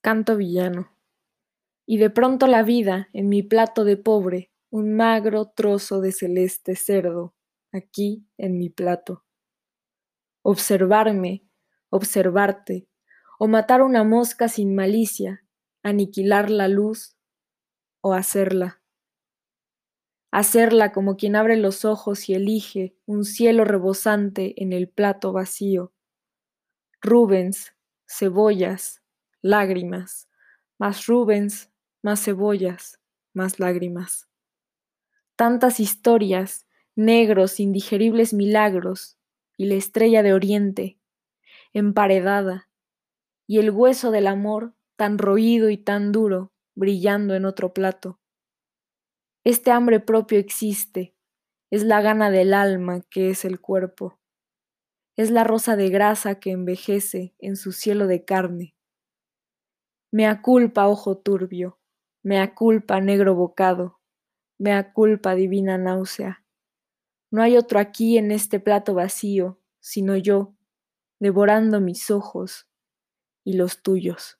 canto villano. Y de pronto la vida, en mi plato de pobre, un magro trozo de celeste cerdo, aquí en mi plato. Observarme, observarte, o matar una mosca sin malicia, aniquilar la luz o hacerla. Hacerla como quien abre los ojos y elige un cielo rebosante en el plato vacío. Rubens, cebollas, lágrimas, más Rubens, más cebollas, más lágrimas. Tantas historias, negros, indigeribles milagros, y la estrella de oriente, emparedada, y el hueso del amor tan roído y tan duro, brillando en otro plato. Este hambre propio existe, es la gana del alma que es el cuerpo, es la rosa de grasa que envejece en su cielo de carne Mea culpa, ojo turbio, mea culpa, negro bocado, mea culpa, divina náusea. No hay otro aquí en este plato vacío, sino yo, devorando mis ojos y los tuyos.